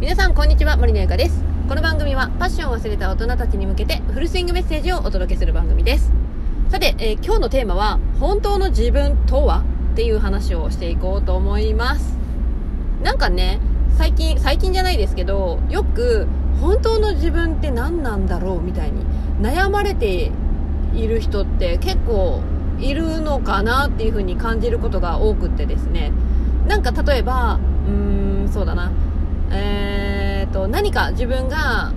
皆さんこんにちは森のゆかです。この番組はパッションを忘れた大人たちに向けてフルスイングメッセージをお届けする番組です。さて、えー今日のテーマは本当の自分とは？っていう話をしていこうと思います。なんかね最近最近じゃないですけどよく本当の自分って何なんだろうみたいに悩まれている人って結構いるのかなっていう風に感じることが多くってですね。なんか例えばうーんそうだな。何か自分が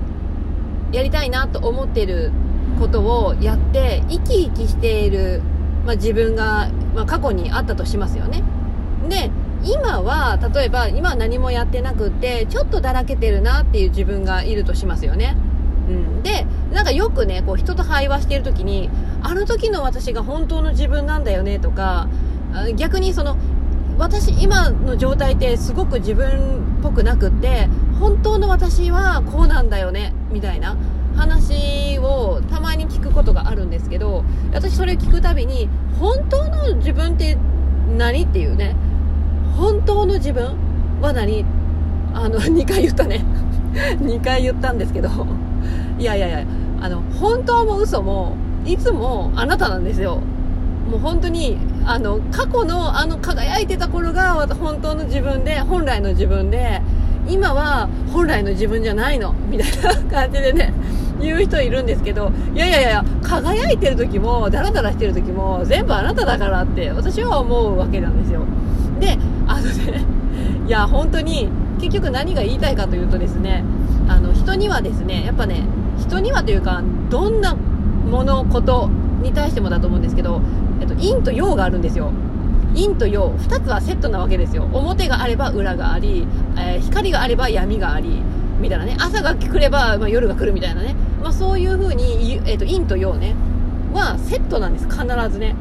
やりたいなと思ってることをやって生き生きしている、まあ、自分が、まあ、過去にあったとしますよね。で今は例えば今は何もやってなくってちょっとだらけてるなっていう自分がいるとしますよね。うん、でなんかよくねこう人と会話してる時にあの時の私が本当の自分なんだよねとか逆にその私今の状態ってすごく自分っぽくなくって本当のはこうなんだよねみたいな話をたまに聞くことがあるんですけど私それ聞くたびに本当の自分って何？っていうね本当の自分は何？あの 2回言ったね。2回言ったんですけど。いやいやいやあの本当も嘘もいつもあなたなんですよ。もう本当にあの過去のあの輝いてた頃が本当の自分で本来の自分で今は本来の自分じゃないのみたいな感じでね言う人いるんですけどいやいやいや輝いてる時もダラダラしてる時も全部あなただからって私は思うわけなんですよ。であのねいや本当に結局何が言いたいかというとですねあの人にはですねやっぱね人にはというかどんなものことに対してもだと思うんですけど、えっと、陰と陽があるんですよ。陰と陽2つはセットなわけですよ。表があれば裏があり、えー光があれば闇がありみたいなね。朝が来れば、まあ、夜が来るみたいなね、まあ、そういう風に、ゆえっと、陰と陽ねはセットなんです。必ずね。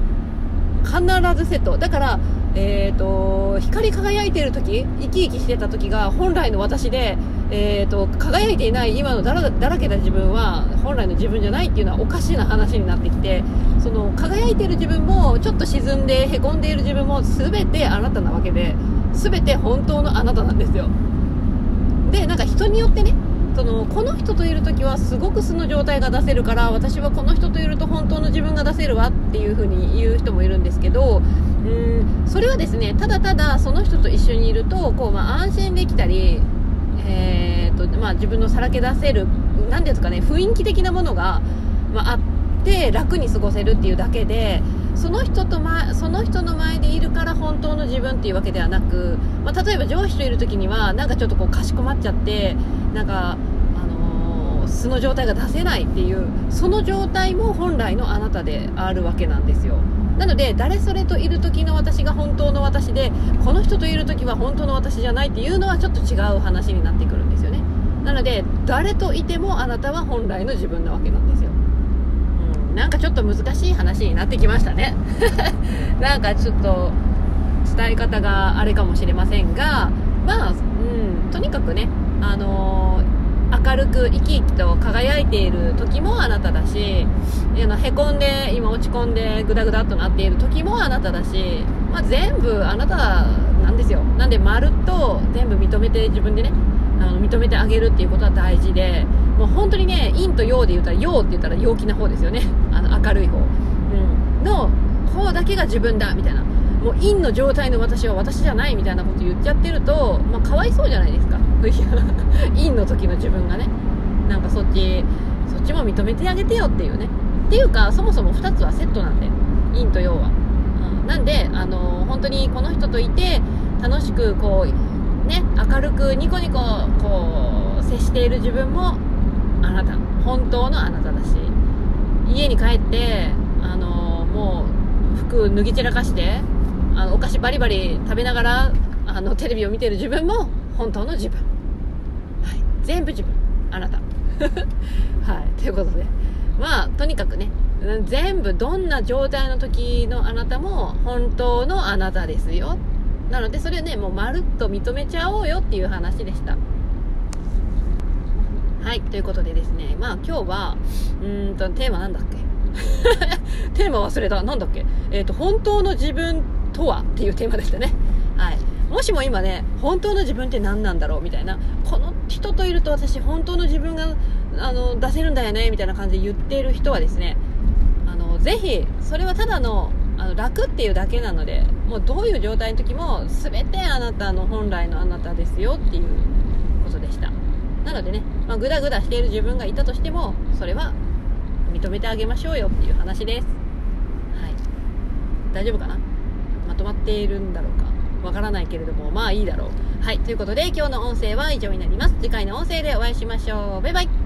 必ずセット。だからえー、と光り輝いている時生き生きしてた時が本来の私で、えー、と輝いていない今のだらだらけた自分は本来の自分じゃないっていうのはおかしな話になってきてその輝いている自分もちょっと沈んでへこんでいる自分も全てあなたなわけで全て本当のあなたなんですよ。でなんか人によってねそのこの人といる時はすごく素の状態が出せるから私はこの人といると本当の自分が出せるわっていう風に言う人もいるんですけどうん。それはですねただただその人と一緒にいるとこう、まあ、安心できたり、えーとまあ、自分のさらけ出せる何ですかね雰囲気的なものが、まあ、って楽に過ごせるっていうだけでその人と、ま、その人の前でいるから本当の自分っていうわけではなく、まあ、例えば上司といる時にはなんかちょっとこうかしこまっちゃってなんか、あの素の状態が出せないっていうその状態も本来のあなたであるわけなんですよ。なので誰それといる時の私が本当の私でこの人といる時は本当の私じゃないっていうのはちょっと違う話になってくるんですよね。なので誰といてもあなたは本来の自分なわけなんですよ。うん。なんかちょっと難しい話になってきましたね。なんかちょっと伝え方があれかもしれませんがまあ、うん、とにかくねあのー明るく生き生きと輝いている時もあなただしあのへこんで今落ち込んでグダグダっとなっている時もあなただし、まあ、全部あなたなんですよ。なんでまるっと全部認めて自分でねあの認めてあげるっていうことは大事でもう本当にね陰と陽で言ったら陽って言ったら陽気な方ですよね。あの明るい方、うん、の方だけが自分だみたいな。もう陰の状態の私は私じゃないみたいなこと言っちゃってると、まあ、かわいそうじゃないですか。陰の時の自分がね。なんかそっちそっちも認めてあげてよっていうね。っていうかそもそも2つはセットなんで陰と陽は、うん、なんであのー本当にこの人といて楽しくこうね明るくニコニコこう接している自分もあなた。本当のあなただし。家に帰ってあのーもう服脱ぎ散らかしてあのお菓子バリバリ食べながらあのテレビを見てる自分も本当の自分、はい、全部自分。あなた。はい。ということで。まあとにかくね。全部どんな状態の時のあなたも本当のあなたですよ。なのでそれをねもうまるっと認めちゃおうよっていう話でした。はい。ということでですね。まあ今日はうんとテーマなんだっけ？テーマ忘れた。なんだっけ？えっ、と本当の自分とはっていうテーマでしたね。はい。もしも今ね本当の自分って何なんだろうみたいなこの人といると私本当の自分があの出せるんだよねみたいな感じで言っている人はですねあのぜひそれはただのあの楽っていうだけなのでもうどういう状態の時も全てあなたの本来のあなたですよっていうことでした。なのでね、ま、グダグダしている自分がいたとしてもそれは認めてあげましょうよっていう話です。はい。大丈夫かな？とまっているんだろうかわからないけれどもまあいいだろう。はいということで今日の音声は以上になります。次回の音声でお会いしましょう。バイバイ。